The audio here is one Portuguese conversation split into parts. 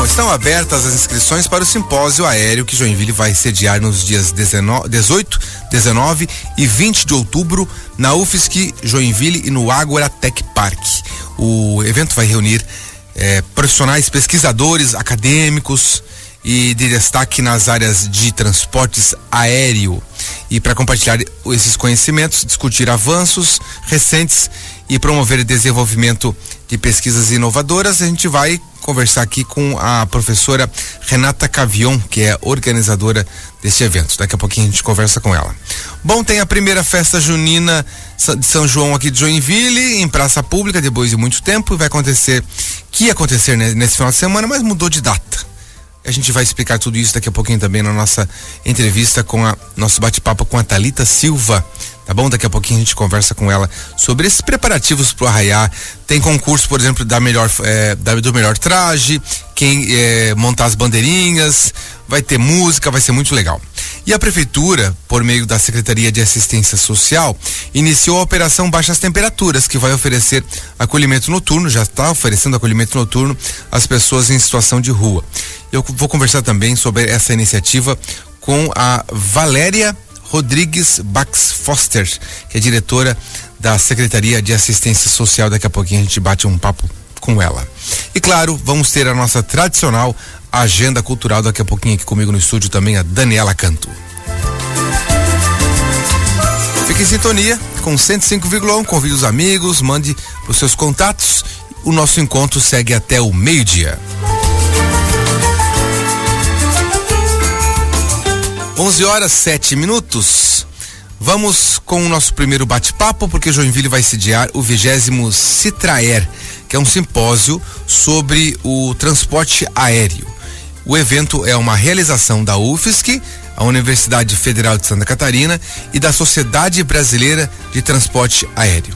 Bom, estão abertas as inscrições para o simpósio aéreo que Joinville vai sediar nos dias 19, 18, 19 e 20 de outubro na UFSC Joinville e no Ágora Tech Park. O evento vai reunir eh, profissionais, pesquisadores, acadêmicos e de destaque nas áreas de transportes aéreo. E para compartilhar esses conhecimentos, discutir avanços recentes e promover desenvolvimento de pesquisas inovadoras, a gente vai conversar aqui com a professora Renata Cavion, que é organizadora deste evento. Daqui a pouquinho a gente conversa com ela. Bom, tem a primeira festa junina de São João aqui de Joinville, em praça pública, depois de muito tempo, e vai acontecer, que ia acontecer nesse final de semana, mas mudou de data. A gente vai explicar tudo isso daqui a pouquinho também na nossa entrevista com a nosso bate-papo com a Talita Silva, tá bom? Daqui a pouquinho a gente conversa com ela sobre esses preparativos pro arraiar. Tem concurso, por exemplo, da melhor, é, da, do melhor traje, quem é, montar as bandeirinhas, vai ter música, vai ser muito legal. E a prefeitura, por meio da Secretaria de Assistência Social, iniciou a operação Baixas Temperaturas, que vai oferecer acolhimento noturno, já está oferecendo acolhimento noturno às pessoas em situação de rua. Eu vou conversar também sobre essa iniciativa com a Valéria Rodrigues Bax Foster, que é diretora da Secretaria de Assistência Social. Daqui a pouquinho a gente bate um papo com ela. E claro, vamos ter a nossa tradicional agenda cultural daqui a pouquinho aqui comigo no estúdio também a Daniela Canto. Fique em sintonia com 105,1, convide os amigos, mande os seus contatos. O nosso encontro segue até o meio-dia. 11 horas 7 minutos. Vamos com o nosso primeiro bate-papo, porque Joinville vai sediar o vigésimo Citraer, que é um simpósio sobre o transporte aéreo. O evento é uma realização da UFSC, a Universidade Federal de Santa Catarina e da Sociedade Brasileira de Transporte Aéreo.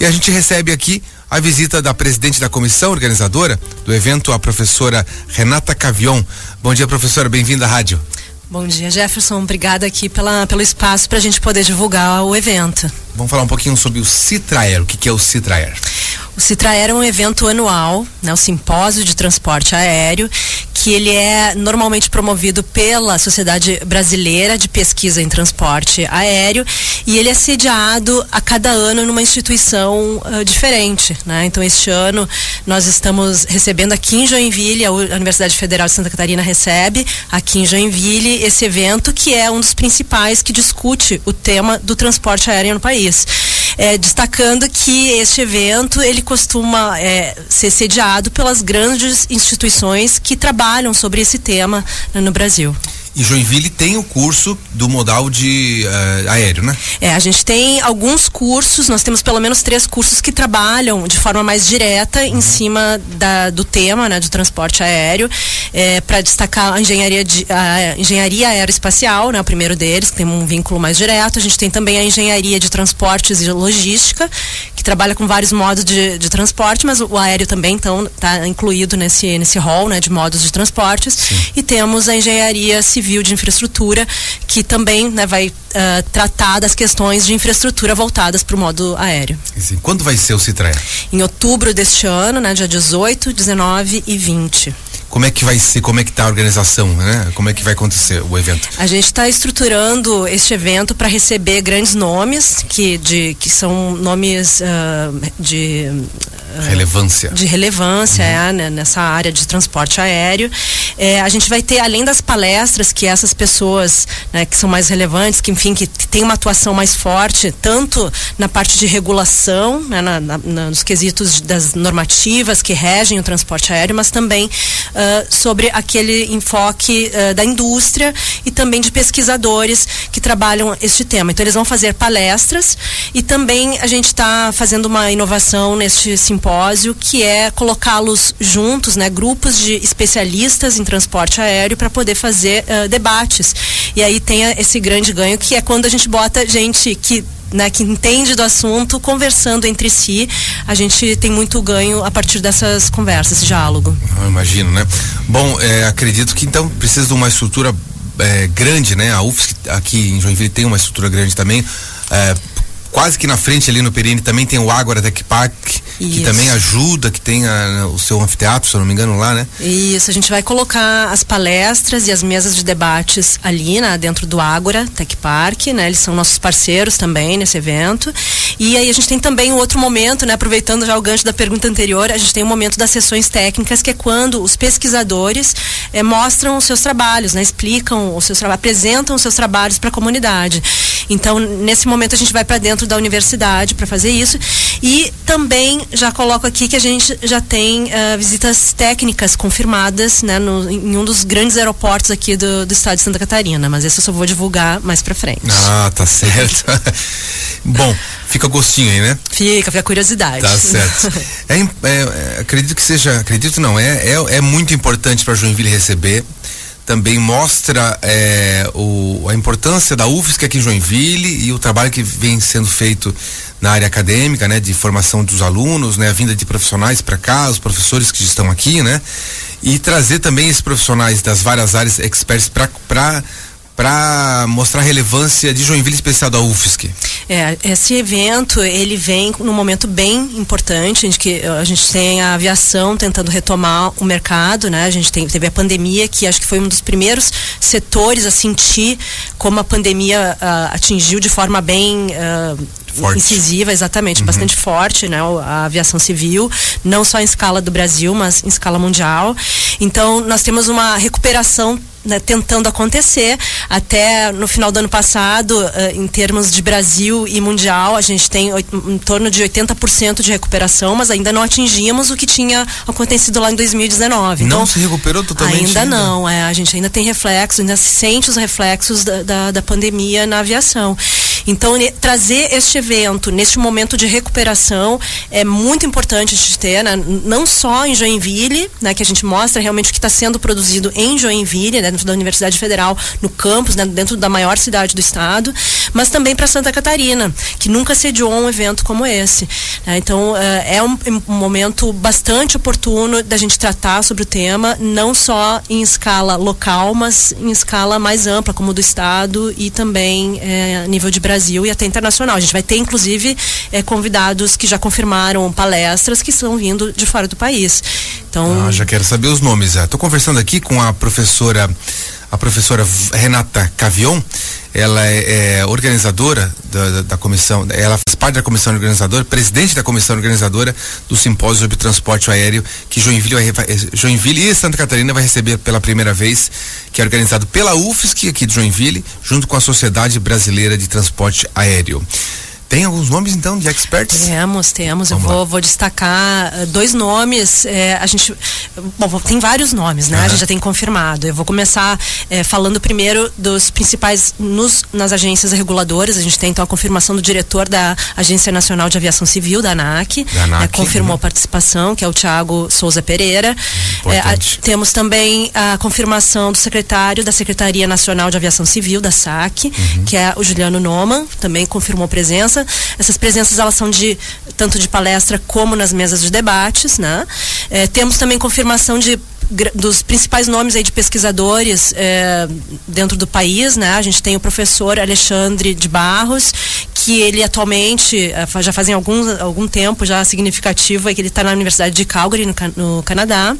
E a gente recebe aqui a visita da presidente da comissão organizadora do evento, a professora Renata Cavion. Bom dia, professora, bem-vinda à rádio. Bom dia, Jefferson. Obrigada aqui pela, pelo espaço para a gente poder divulgar o evento. Vamos falar um pouquinho sobre o Citraer. O que, que é o Citraer? O Citraer é um evento anual, né, o simpósio de transporte aéreo, que ele é normalmente promovido pela Sociedade Brasileira de Pesquisa em Transporte Aéreo e ele é sediado a cada ano numa instituição uh, diferente, né? Então este ano nós estamos recebendo aqui em Joinville, a Universidade Federal de Santa Catarina recebe aqui em Joinville esse evento que é um dos principais que discute o tema do transporte aéreo no país. É, destacando que este evento ele costuma é, ser sediado pelas grandes instituições que trabalham sobre esse tema no Brasil. E Joinville tem o curso do modal de uh, aéreo, né? É, a gente tem alguns cursos, nós temos pelo menos três cursos que trabalham de forma mais direta uhum. em cima da, do tema, né, do transporte aéreo, é, para destacar a engenharia, de, a engenharia aeroespacial, né, o primeiro deles, que tem um vínculo mais direto. A gente tem também a engenharia de transportes e logística, que trabalha com vários modos de, de transporte, mas o aéreo também então está incluído nesse nesse rol, né, de modos de transportes. Sim. E temos a engenharia civil Civil de Infraestrutura, que também né, vai uh, tratar das questões de infraestrutura voltadas para o modo aéreo. Quando vai ser o Citraia? Em outubro deste ano, né, dia 18, 19 e 20 como é que vai ser, como é que está a organização, né? Como é que vai acontecer o evento? A gente está estruturando este evento para receber grandes nomes que de que são nomes uh, de uh, relevância, de relevância uhum. é, né, nessa área de transporte aéreo. É, a gente vai ter além das palestras que essas pessoas né, que são mais relevantes, que enfim que, que tem uma atuação mais forte tanto na parte de regulação, né, na, na, nos quesitos das normativas que regem o transporte aéreo, mas também uh, uh, sobre aquele enfoque uh, da indústria e também de pesquisadores que trabalham este tema. Então eles vão fazer palestras e também a gente está fazendo uma inovação neste simpósio que é colocá-los juntos, né, grupos de especialistas em transporte aéreo para poder fazer uh, debates. E aí tem esse grande ganho que é quando a gente bota gente que né, que entende do assunto, conversando entre si, a gente tem muito ganho a partir dessas conversas, esse diálogo. Eu imagino, né? Bom, é, acredito que então precisa de uma estrutura é, grande, né? A UFSC aqui em Joinville tem uma estrutura grande também. É, quase que na frente ali no Perini também tem o Ágora Tech Park, Isso. Que também ajuda, que tem a, o seu anfiteatro, se eu não me engano, lá, né? Isso, a gente vai colocar as palestras e as mesas de debates ali, né, dentro do Ágora Tech Park, né? Eles são nossos parceiros também nesse evento. E aí a gente tem também um outro momento, né, aproveitando já o gancho da pergunta anterior, a gente tem um momento das sessões técnicas, que é quando os pesquisadores eh, mostram os seus trabalhos, né, explicam os seus trabalhos, apresentam os seus trabalhos para a comunidade. Então, nesse momento a gente vai para dentro da universidade para fazer isso. E também já coloco aqui que a gente já tem uh, visitas técnicas confirmadas, né, no, em um dos grandes aeroportos aqui do, do estado de Santa Catarina, mas esse eu só vou divulgar mais para frente. Ah, tá certo. Bom, fica gostinho aí, né? Fica, fica curiosidade. Tá certo. é, é, é, acredito que seja, acredito não, é, é, é muito importante para Joinville receber também mostra é, o, a importância da UFSC aqui em Joinville e o trabalho que vem sendo feito na área acadêmica, né, de formação dos alunos, né, a vinda de profissionais para cá, os professores que estão aqui, né, e trazer também esses profissionais das várias áreas experts para para mostrar a relevância de Joinville especial da UFSC. É, esse evento ele vem num momento bem importante, em que a gente tem a aviação tentando retomar o mercado, né? A gente tem, teve a pandemia que acho que foi um dos primeiros setores a sentir como a pandemia uh, atingiu de forma bem uh, Forte. incisiva, exatamente, uhum. bastante forte, né? A aviação civil, não só em escala do Brasil, mas em escala mundial. Então, nós temos uma recuperação né, tentando acontecer. Até no final do ano passado, uh, em termos de Brasil e mundial, a gente tem em torno de 80% de recuperação, mas ainda não atingimos o que tinha acontecido lá em 2019. Não então, se recuperou totalmente? Ainda, ainda? não, é, a gente ainda tem reflexos, ainda sente os reflexos da, da, da pandemia na aviação. Então, trazer este evento neste momento de recuperação é muito importante a gente ter, né? não só em Joinville, né, que a gente mostra realmente o que está sendo produzido em Joinville, né, dentro da Universidade Federal, no campus, né, dentro da maior cidade do estado, mas também para Santa Catarina, que nunca sediou um evento como esse. Né? Então, é, é um, um momento bastante oportuno da gente tratar sobre o tema, não só em escala local, mas em escala mais ampla, como do estado e também é, a nível de Brasil e até internacional. A gente vai ter, inclusive, é, convidados que já confirmaram palestras que estão vindo de fora do país. Então, ah, já quero saber os nomes. Estou conversando aqui com a professora, a professora Renata Cavion. Ela é, é organizadora da, da, da, comissão, ela faz parte da comissão organizadora, presidente da comissão organizadora do simpósio sobre transporte aéreo que Joinville, vai, Joinville e Santa Catarina vai receber pela primeira vez, que é organizado pela UFSC aqui de Joinville, junto com a Sociedade Brasileira de Transporte Aéreo. Tem alguns nomes então de experts? Temos, temos. Vamos Eu vou, vou, destacar uh, dois nomes. É, a gente, bom, tem vários nomes, né? Uhum. A gente já tem confirmado. Eu vou começar é, falando primeiro dos principais nos, nas agências reguladoras. A gente tem então a confirmação do diretor da Agência Nacional de Aviação Civil, da ANAC. Da ANAC né? confirmou uhum. a participação, que é o Tiago Souza Pereira. É, a, temos também a confirmação do secretário da Secretaria Nacional de Aviação Civil, da SAC, uhum. que é o Juliano Noman, também confirmou presença presença. Essas presenças elas são de tanto de palestra como nas mesas de debates, né? É, temos também confirmação de dos principais nomes aí de pesquisadores é, dentro do país, né? A gente tem o professor Alexandre de Barros, que ele atualmente, é, já fazem algum, algum tempo já significativo, é que ele está na Universidade de Calgary, no, no Canadá.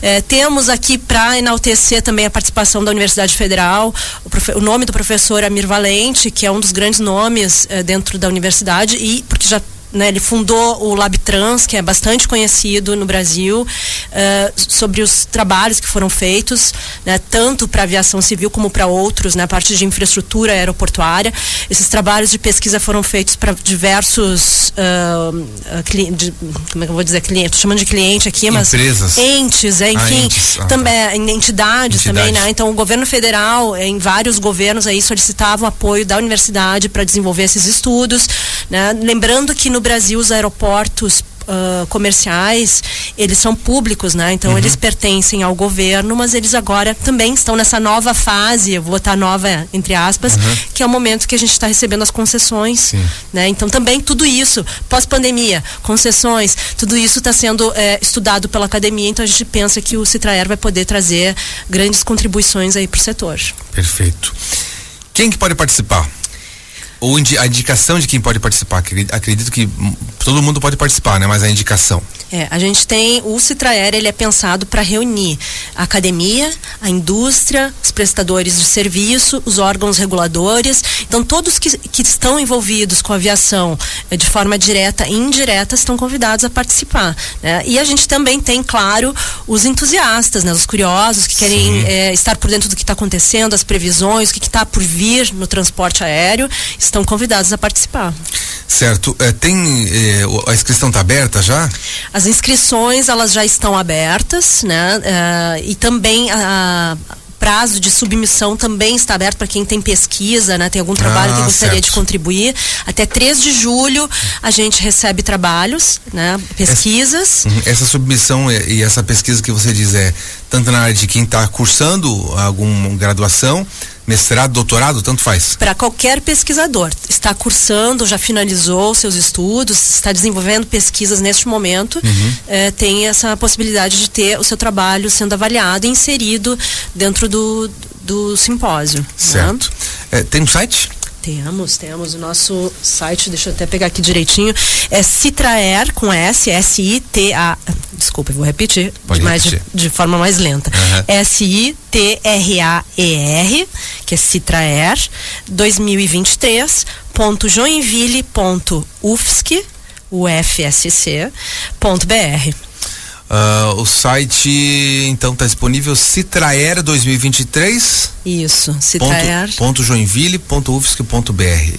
É, temos aqui para enaltecer também a participação da Universidade Federal, o, o, nome do professor Amir Valente, que é um dos grandes nomes é, dentro da universidade e porque já né, ele fundou o LabTrans, que é bastante conhecido no Brasil, uh, sobre os trabalhos que foram feitos, né, tanto para aviação civil como para outros, na né, parte de infraestrutura aeroportuária. Esses trabalhos de pesquisa foram feitos para diversos, uh, de, como é que eu vou dizer, clientes, estou chamando de cliente aqui, mas empresas, entes, é, enfim, ah, entes. Ah, também tá. entidades Entidade. também, né? Então o governo federal, em vários governos aí solicitavam apoio da universidade para desenvolver esses estudos, né? Lembrando que no no Brasil os aeroportos Uh, comerciais, eles são públicos, né? Então uhum. eles pertencem ao governo, mas eles agora também estão nessa nova fase, eu vou botar nova entre aspas, uhum. que é o momento que a gente está recebendo as concessões, Sim. né? Então também tudo isso, pós-pandemia, concessões, tudo isso está sendo é, estudado pela academia, então a gente pensa que o Citraer vai poder trazer grandes contribuições aí para o setor. Perfeito. Quem que pode participar? Ou a indicação de quem pode participar? Acredito que todo mundo pode participar, né? Mas a indicação. É, a gente tem o Citraer, ele é pensado para reunir a academia, a indústria, os prestadores de serviço, os órgãos reguladores. Então, todos que, que estão envolvidos com a aviação eh, de forma direta e indireta estão convidados a participar. Né? E a gente também tem, claro, os entusiastas, né? os curiosos que querem é, estar por dentro do que está acontecendo, as previsões, o que está por vir no transporte aéreo, estão convidados a participar. Certo. É, tem. É, a inscrição está aberta já? As inscrições elas já estão abertas, né? Uh, e também a, prazo de submissão também está aberto para quem tem pesquisa, né? Tem algum trabalho ah, que gostaria certo. de contribuir. Até 3 de julho a gente recebe trabalhos, né? Pesquisas. Essa, uhum. essa submissão e essa pesquisa que você diz é tanto na área de quem está cursando alguma graduação, mestrado, doutorado, tanto faz? Para qualquer pesquisador. Está cursando, já finalizou seus estudos, está desenvolvendo pesquisas neste momento, uhum. eh, tem essa possibilidade de ter o seu trabalho sendo avaliado e inserido dentro do, do simpósio. Né? Certo. Né? tem um site? Temos, temos o nosso site, deixa eu até pegar aqui direitinho, é Citraer com S, S-I-T-A, desculpa, vou repetir, de, mais, de, de, forma mais lenta, uhum. S-I-T-R-A-E-R, que é Citraer, 2023.joinville.ufsc, ufsc.br. Uh, o site então está disponível Citraer 2023. Isso, Citraer. Ponto, ponto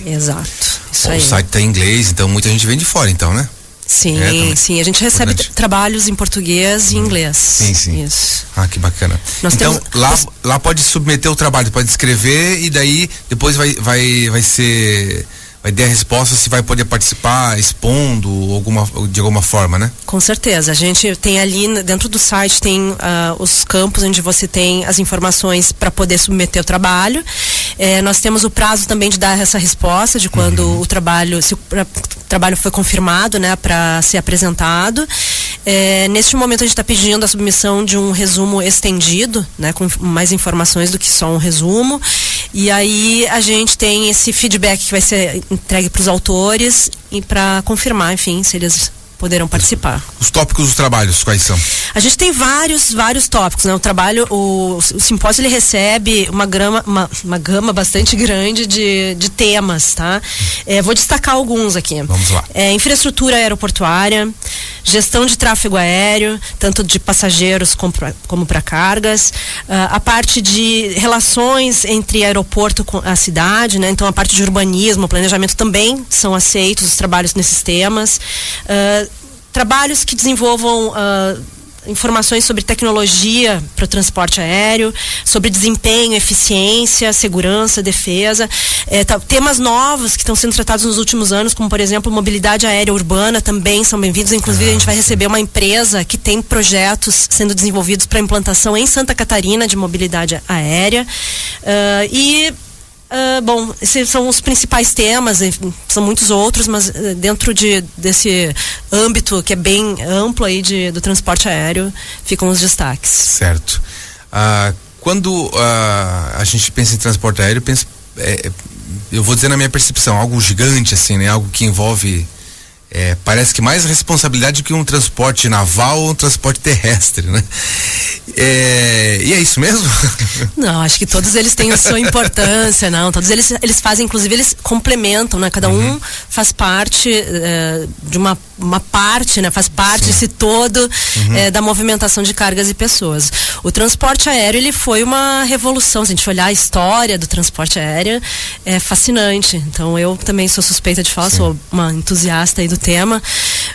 Exato. Isso Bom, aí. O site está em inglês, então muita gente vem de fora, então, né? Sim, é, sim. A gente recebe trabalhos em português e hum. inglês. Sim, sim. Isso. Ah, que bacana. Nós então, temos... lá, lá pode submeter o trabalho, pode escrever e daí depois vai, vai, vai ser vai dar a resposta se vai poder participar expondo alguma, de alguma forma, né? Com certeza. A gente tem ali dentro do site tem uh, os campos onde você tem as informações para poder submeter o trabalho. É, nós temos o prazo também de dar essa resposta de quando uhum. o trabalho se o trabalho foi confirmado, né, para ser apresentado. É, neste momento a gente está pedindo a submissão de um resumo estendido, né, com mais informações do que só um resumo. E aí a gente tem esse feedback que vai ser entregue para os autores e para confirmar, enfim, se eles poderão participar. Os tópicos dos trabalhos, quais são? A gente tem vários, vários tópicos, né? O trabalho, o, o simpósio ele recebe uma, grama, uma, uma gama bastante grande de, de temas, tá? É, vou destacar alguns aqui. Vamos lá. É, infraestrutura aeroportuária, gestão de tráfego aéreo, tanto de passageiros como para cargas, uh, a parte de relações entre aeroporto com a cidade, né? Então a parte de urbanismo, planejamento também são aceitos os trabalhos nesses temas. Uh, trabalhos que desenvolvam uh, informações sobre tecnologia para o transporte aéreo, sobre desempenho, eficiência, segurança, defesa, é, tá, temas novos que estão sendo tratados nos últimos anos, como por exemplo mobilidade aérea urbana, também são bem-vindos. Inclusive ah, a gente vai receber uma empresa que tem projetos sendo desenvolvidos para implantação em Santa Catarina de mobilidade aérea uh, e Uh, bom, esses são os principais temas, são muitos outros, mas uh, dentro de, desse âmbito que é bem amplo aí de, do transporte aéreo, ficam os destaques. Certo. Uh, quando a gente pensa em transporte aéreo, pensa, é, eu vou dizer na minha percepção, algo gigante assim, né? Algo que envolve é, parece que mais responsabilidade que um transporte naval ou um transporte terrestre, né? É, e é isso mesmo? Não, acho que todos eles têm a sua importância, não. Todos eles, eles fazem, inclusive, eles complementam, né? Cada uhum. um faz parte é, de uma, uma parte, né? Faz parte Sim. desse todo uhum. é, da movimentação de cargas e pessoas. O transporte aéreo, ele foi uma revolução. Se a gente olhar a história do transporte aéreo, é fascinante. Então, eu também sou suspeita de falar, Sim. sou uma entusiasta aí do tema,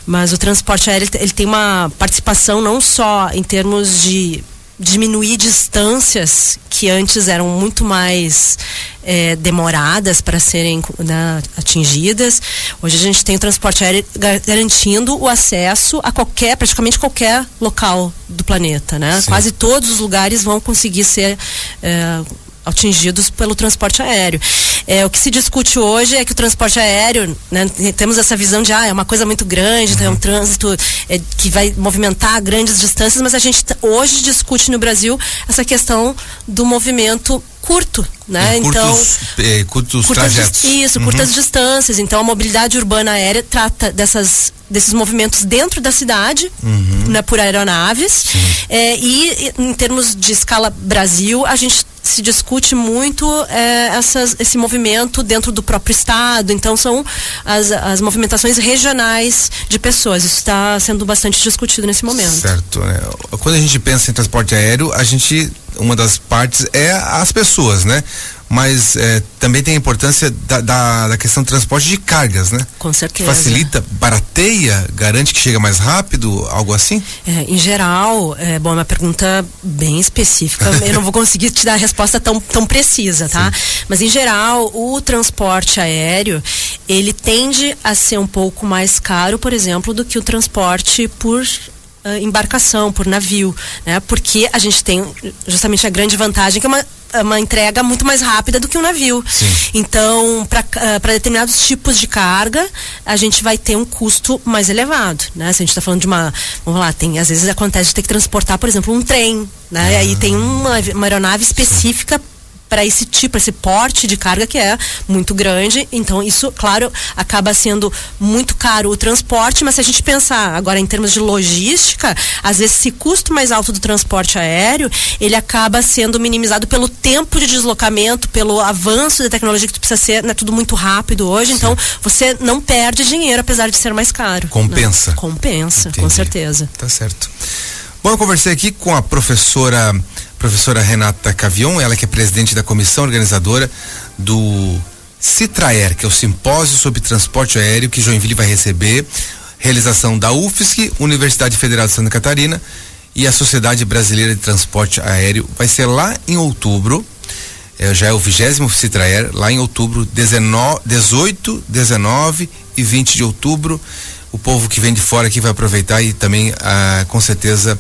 mas o transporte aéreo ele tem uma participação não só em termos de diminuir distâncias que antes eram muito mais é, demoradas para serem né, atingidas. Hoje a gente tem o transporte aéreo garantindo o acesso a qualquer, praticamente qualquer local do planeta, né? Quase todos os lugares vão conseguir ser é, atingidos pelo transporte aéreo. É, o que se discute hoje é que o transporte aéreo, né, temos essa visão de ah, é uma coisa muito grande, uhum. tem um trânsito é, que vai movimentar grandes distâncias, mas a gente hoje discute no Brasil essa questão do movimento curto, né? Então curtos, eh, curtos, curtas trajetos. Isso, Uhum. curtas distâncias. Então a mobilidade urbana aérea trata dessas desses movimentos dentro da cidade, Uhum. né, por aeronaves. É, e e, em termos de escala Brasil, a gente se discute muito é, essas, esse movimento dentro do próprio estado. Então são as, as movimentações regionais de pessoas. Isso está sendo bastante discutido nesse momento. Certo. né? Quando a gente pensa em transporte aéreo, a gente uma das partes é as pessoas, né? Mas eh, também tem a importância da, da, da questão do transporte de cargas, né? Com certeza. facilita, barateia, garante que chega mais rápido, algo assim? É, em geral, é, bom, é uma pergunta bem específica. Eu não vou conseguir te dar a resposta tão, tão precisa, tá? Mas em geral, o transporte aéreo, ele tende a ser um pouco mais caro, por exemplo, do que o transporte por ah, embarcação, por navio, né? Porque a gente tem justamente a grande vantagem que é uma é uma entrega muito mais rápida do que um navio. Sim. Então, para determinados tipos de carga, a gente vai ter um custo mais elevado, né? Se a gente está falando de uma, vamos lá, tem às vezes acontece de ter que transportar, por exemplo, um trem, né? E aí tem uma, uma aeronave específica para esse tipo, esse porte de carga que é muito grande. Então, isso, claro, acaba sendo muito caro o transporte, mas se a gente pensar agora em termos de logística, às vezes esse custo mais alto do transporte aéreo, ele acaba sendo minimizado pelo tempo de deslocamento, pelo avanço da tecnologia que precisa ser, né, tudo muito rápido hoje. Então, você não perde dinheiro apesar de ser mais caro. Compensa. Compensa, com Entendi. certeza. Tá certo. Bom, eu conversei aqui com a professora professora Renata Cavion, ela que é presidente da comissão organizadora do Citraer, que é o simpósio sobre transporte aéreo que Joinville vai receber, realização da UFSC, Universidade Federal de Santa Catarina e a Sociedade Brasileira de Transporte Aéreo. Vai ser lá em outubro. É, já é o vigésimo Citraer, lá em outubro, 19, 18, 19 e 20 de outubro. O povo que vem de fora aqui vai aproveitar e também, ah, com certeza,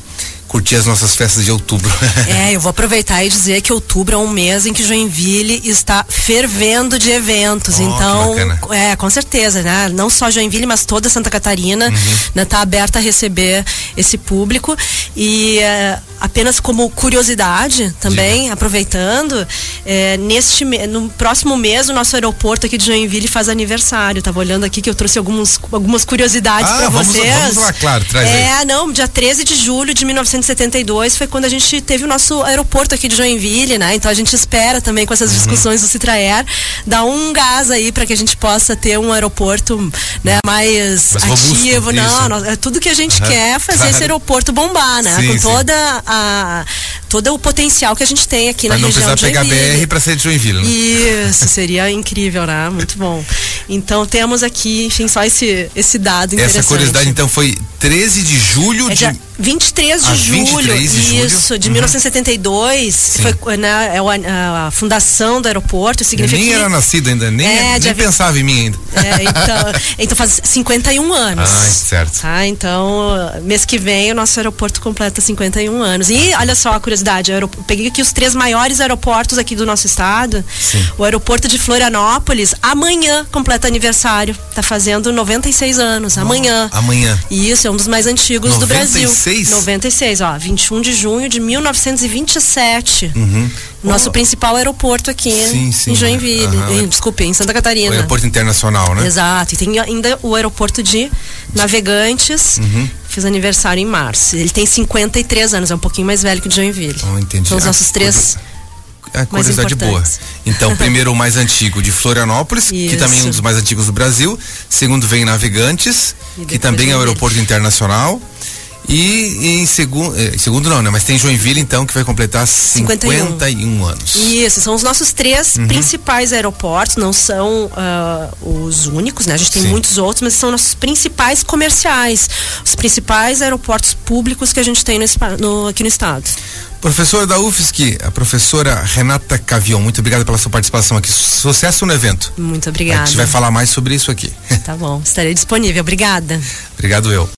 curtir as nossas festas de outubro. É, eu vou aproveitar e dizer que outubro é um mês em que Joinville está fervendo de eventos. Oh, então, é, com certeza, né? Não só Joinville, mas toda Santa Catarina Uhum. né, tá aberta a receber esse público. E é, apenas como curiosidade também, aproveitando, é, neste no próximo mês o nosso aeroporto aqui de Joinville faz aniversário. Tava olhando aqui que eu trouxe alguns, algumas curiosidades Ah, para vocês. vamos lá, claro, traz aí. é, não, dia 13 de julho de 1972 foi quando a gente teve o nosso aeroporto aqui de Joinville, né? Então a gente espera também com essas Uhum. discussões do Citraer dar um gás aí para que a gente possa ter um aeroporto, né, mais, Mais robusto, ativo. Não, isso. nós- é tudo que a gente Aham, quer é fazer claro. esse aeroporto bombar, né? Sim, com sim. toda a todo o potencial que a gente tem aqui Pra na não região precisar de pegar Joinville. BR pra ser de Joinville, né? Isso, seria incrível, né? Muito bom. Então temos aqui, enfim, só esse, esse dado interessante. Essa curiosidade, então, foi 13 de julho É de. Dia 23 de Ah, julho, 23 de julho. isso, de Uhum. 1972, foi né, é an- a, fundação do aeroporto, Eu significa nem que- era nascido ainda, nem, É, nem dia vinte- pensava em mim ainda. é, então, então faz 51 anos. Ah, certo. Tá, então, mês que vem o nosso aeroporto completa 51 anos. E olha só a curiosidade, aero- peguei aqui os três maiores aeroportos aqui do nosso estado. Sim. O aeroporto de Florianópolis, amanhã completa aniversário. Tá fazendo 96 anos, amanhã. Amanhã. E isso é um dos mais antigos do Brasil. 96? 96, ó, 21 de junho de 1927. Uhum. Nosso Oh, principal aeroporto aqui Sim, sim. em Joinville, Aham. em, desculpe, em Santa O Catarina. aeroporto internacional, né? Exato. E tem ainda o aeroporto de Navegantes, Uhum. fiz aniversário em março. Ele tem 53 anos, é um pouquinho mais velho que o de Joinville. Oh, entendi. São os Ah, nossos três. A curiosidade boa. Então, primeiro o mais antigo de Florianópolis, que Isso. também é um dos mais antigos do Brasil. Segundo vem Navegantes, que também é o aeroporto internacional. E em segundo, eh, segundo não, né? Mas tem Joinville então que vai completar 51, 51. anos. Isso, são os nossos três Uhum. principais aeroportos, não são ah, os únicos, né? A gente tem Sim. muitos outros, mas são nossos principais comerciais, os principais aeroportos públicos que a gente tem no, no- aqui no estado. Professora da UFSC, a professora Renata Cavion, muito obrigado pela sua participação aqui. Sucesso no evento. Muito A obrigada. gente vai falar mais sobre isso aqui. Tá bom, estarei disponível. Obrigada. Obrigado eu.